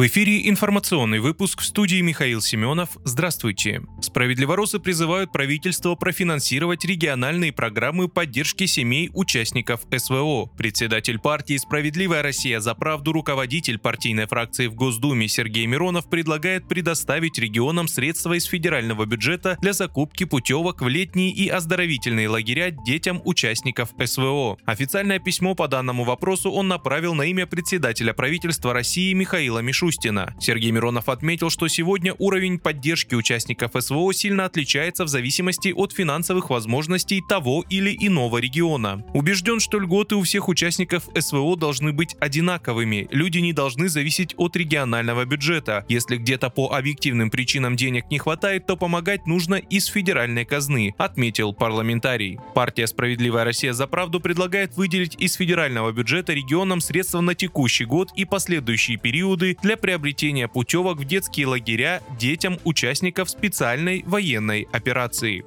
В эфире информационный выпуск в студии Михаил Семенов. Здравствуйте. Справедливоросы призывают правительство профинансировать региональные программы поддержки семей участников СВО. Председатель партии «Справедливая Россия за правду» руководитель партийной фракции в Госдуме Сергей Миронов предлагает предоставить регионам средства из федерального бюджета для закупки путевок в летние и оздоровительные лагеря детям участников СВО. Официальное письмо по данному вопросу он направил на имя председателя правительства России Михаила Мишустина Мишустина. Сергей Миронов отметил, что сегодня уровень поддержки участников СВО сильно отличается в зависимости от финансовых возможностей того или иного региона. Убежден, что льготы у всех участников СВО должны быть одинаковыми. Люди не должны зависеть от регионального бюджета. Если где-то по объективным причинам денег не хватает, то помогать нужно из федеральной казны, отметил парламентарий. Партия «Справедливая Россия за правду» предлагает выделить из федерального бюджета регионам средства на текущий год и последующие периоды для приобретения путевок в детские лагеря детям участников специальной военной операции.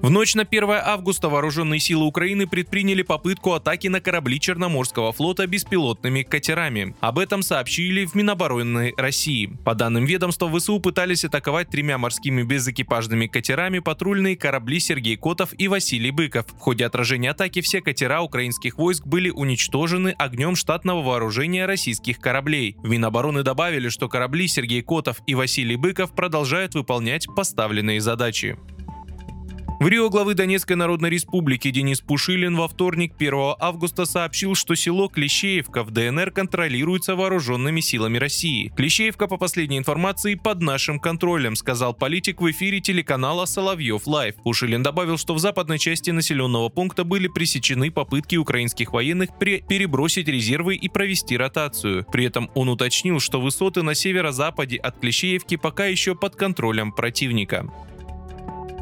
В ночь на 1 августа вооруженные силы Украины предприняли попытку атаки на корабли Черноморского флота беспилотными катерами. Об этом сообщили в Минобороны России. По данным ведомства, ВСУ пытались атаковать тремя морскими безэкипажными катерами патрульные корабли Сергей Котов и Василий Быков. В ходе отражения атаки все катера украинских войск были уничтожены огнем штатного вооружения российских кораблей. В Минобороны добавили, что корабли Сергей Котов и Василий Быков продолжают выполнять поставленные задачи. В Рио главы Донецкой Народной Республики Денис Пушилин во вторник 1 августа сообщил, что село Клещеевка в ДНР контролируется вооруженными силами России. Клещеевка, по последней информации, под нашим контролем, сказал политик в эфире телеканала Соловьев Лайв. Пушилин добавил, что в западной части населенного пункта были пресечены попытки украинских военных перебросить резервы и провести ротацию. При этом он уточнил, что высоты на северо-западе от Клещеевки пока еще под контролем противника.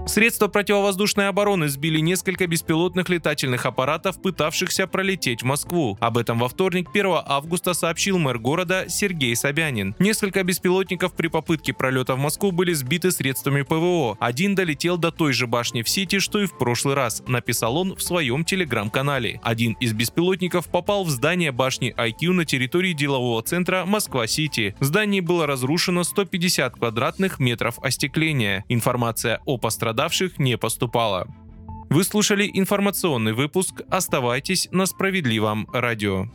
Средства противовоздушной обороны сбили несколько беспилотных летательных аппаратов, пытавшихся пролететь в Москву. Об этом во вторник 1 августа сообщил мэр города Сергей Собянин. Несколько беспилотников при попытке пролета в Москву были сбиты средствами ПВО. Один долетел до той же башни в Сити, что и в прошлый раз, написал он в своем телеграм-канале. Один из беспилотников попал в здание башни IQ на территории делового центра Москва-Сити. В здании было разрушено 150 квадратных метров остекления. Информация о пострадавших пострадавших не поступало. Вы слушали информационный выпуск. Оставайтесь на справедливом радио.